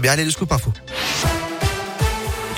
Bien, allez, le scoop.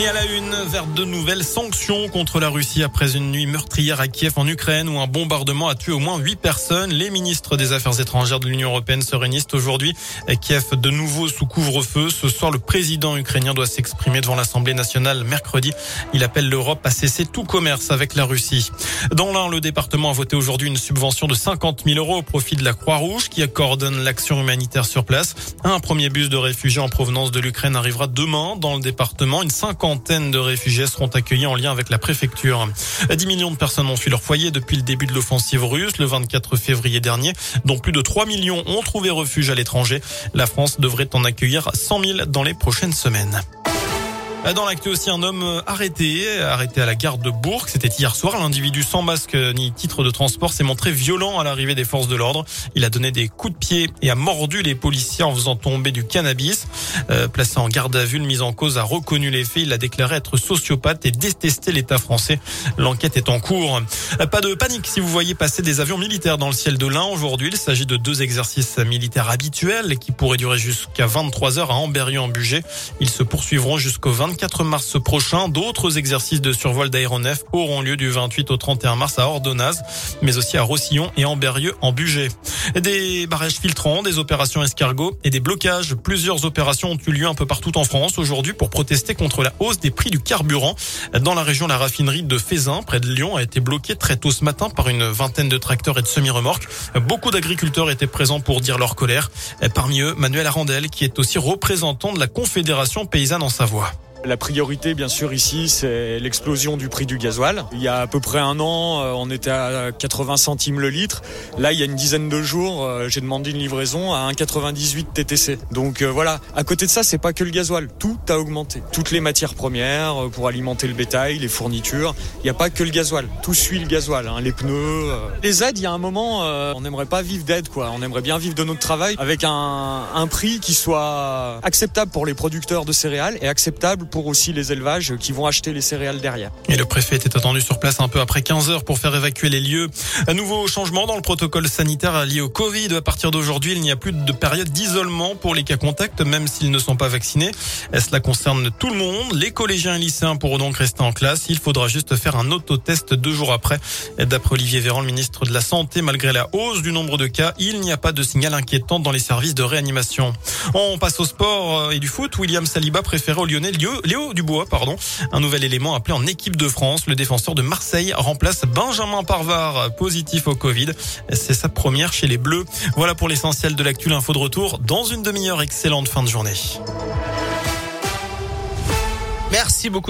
Et à la une, vers de nouvelles sanctions contre la Russie après une nuit meurtrière à Kiev en Ukraine où un bombardement a tué au moins huit personnes. Les ministres des Affaires étrangères de l'Union européenne se réunissent aujourd'hui. Kiev de nouveau sous couvre-feu. Ce soir, le président ukrainien doit s'exprimer devant l'Assemblée nationale mercredi. Il appelle l'Europe à cesser tout commerce avec la Russie. Dans l'un, le département a voté aujourd'hui une subvention de 50 000 euros au profit de la Croix-Rouge qui coordonne l'action humanitaire sur place. Un premier bus de réfugiés en provenance de l'Ukraine arrivera demain dans le département. Une cinquantaine de réfugiés seront accueillis en lien avec la préfecture. 10 millions de personnes ont fui leur foyer depuis le début de l'offensive russe le 24 février dernier, dont plus de 3 millions ont trouvé refuge à l'étranger. La France devrait en accueillir 100 000 dans les prochaines semaines. Dans l'actu aussi, un homme arrêté, arrêté à la gare de Bourg. C'était hier soir. L'individu sans masque ni titre de transport s'est montré violent à l'arrivée des forces de l'ordre. Il a donné des coups de pied et a mordu les policiers en faisant tomber du cannabis. Euh, placé en garde à vue, le mis en cause a reconnu les faits. Il a déclaré être sociopathe et détester l'État français. L'enquête est en cours. Pas de panique si vous voyez passer des avions militaires dans le ciel de l'Ain aujourd'hui. Il s'agit de deux exercices militaires habituels qui pourraient durer jusqu'à 23 heures à Amberieu en Bugey. Ils se poursuivront jusqu'au 20 24 mars prochain. D'autres exercices de survol d'aéronefs auront lieu du 28 au 31 mars à Ordonnaz, mais aussi à Rossillon et en Berrieux en Bugey. Des barrages filtrants, des opérations escargots et des blocages. Plusieurs opérations ont eu lieu un peu partout en France aujourd'hui pour protester contre la hausse des prix du carburant. Dans la région, la raffinerie de Fézin, près de Lyon, a été bloquée très tôt ce matin par une vingtaine de tracteurs et de semi-remorques. Beaucoup d'agriculteurs étaient présents pour dire leur colère. Parmi eux, Manuel Arandel, qui est aussi représentant de la Confédération paysanne en Savoie. La priorité, bien sûr, ici, c'est l'explosion du prix du gasoil. Il y a à peu près un an, euh, on était à 80 centimes le litre. Là, il y a une dizaine de jours, euh, j'ai demandé une livraison à 1,98 TTC. Donc euh, voilà. À côté de ça, c'est pas que le gasoil. Tout a augmenté. Toutes les matières premières pour alimenter le bétail, les fournitures. Il n'y a pas que le gasoil. Tout suit le gasoil. Hein. Les pneus. Les aides, il y a un moment, on n'aimerait pas vivre d'aide, quoi. On aimerait bien vivre de notre travail avec un, un prix qui soit acceptable pour les producteurs de céréales et acceptable pour aussi les élevages qui vont acheter les céréales derrière. Et le préfet était attendu sur place un peu après 15 heures pour faire évacuer les lieux. Un nouveau changement dans le protocole sanitaire lié au Covid. À partir d'aujourd'hui, il n'y a plus de période d'isolement pour les cas contacts, même s'ils ne sont pas vaccinés. Cela concerne tout le monde. Les collégiens et lycéens pourront donc rester en classe. Il faudra juste faire un autotest deux jours après. D'après Olivier Véran, le ministre de la Santé, malgré la hausse du nombre de cas, il n'y a pas de signal inquiétant dans les services de réanimation. On passe au sport et du foot. William Saliba préférait au Lyonnais Léo Dubois, pardon. Un nouvel élément appelé en équipe de France. Le défenseur de Marseille remplace Benjamin Parvar, positif au Covid. C'est sa première chez les Bleus. Voilà pour l'essentiel de l'actu. Info de retour dans une demi-heure. Excellente fin de journée. Merci beaucoup.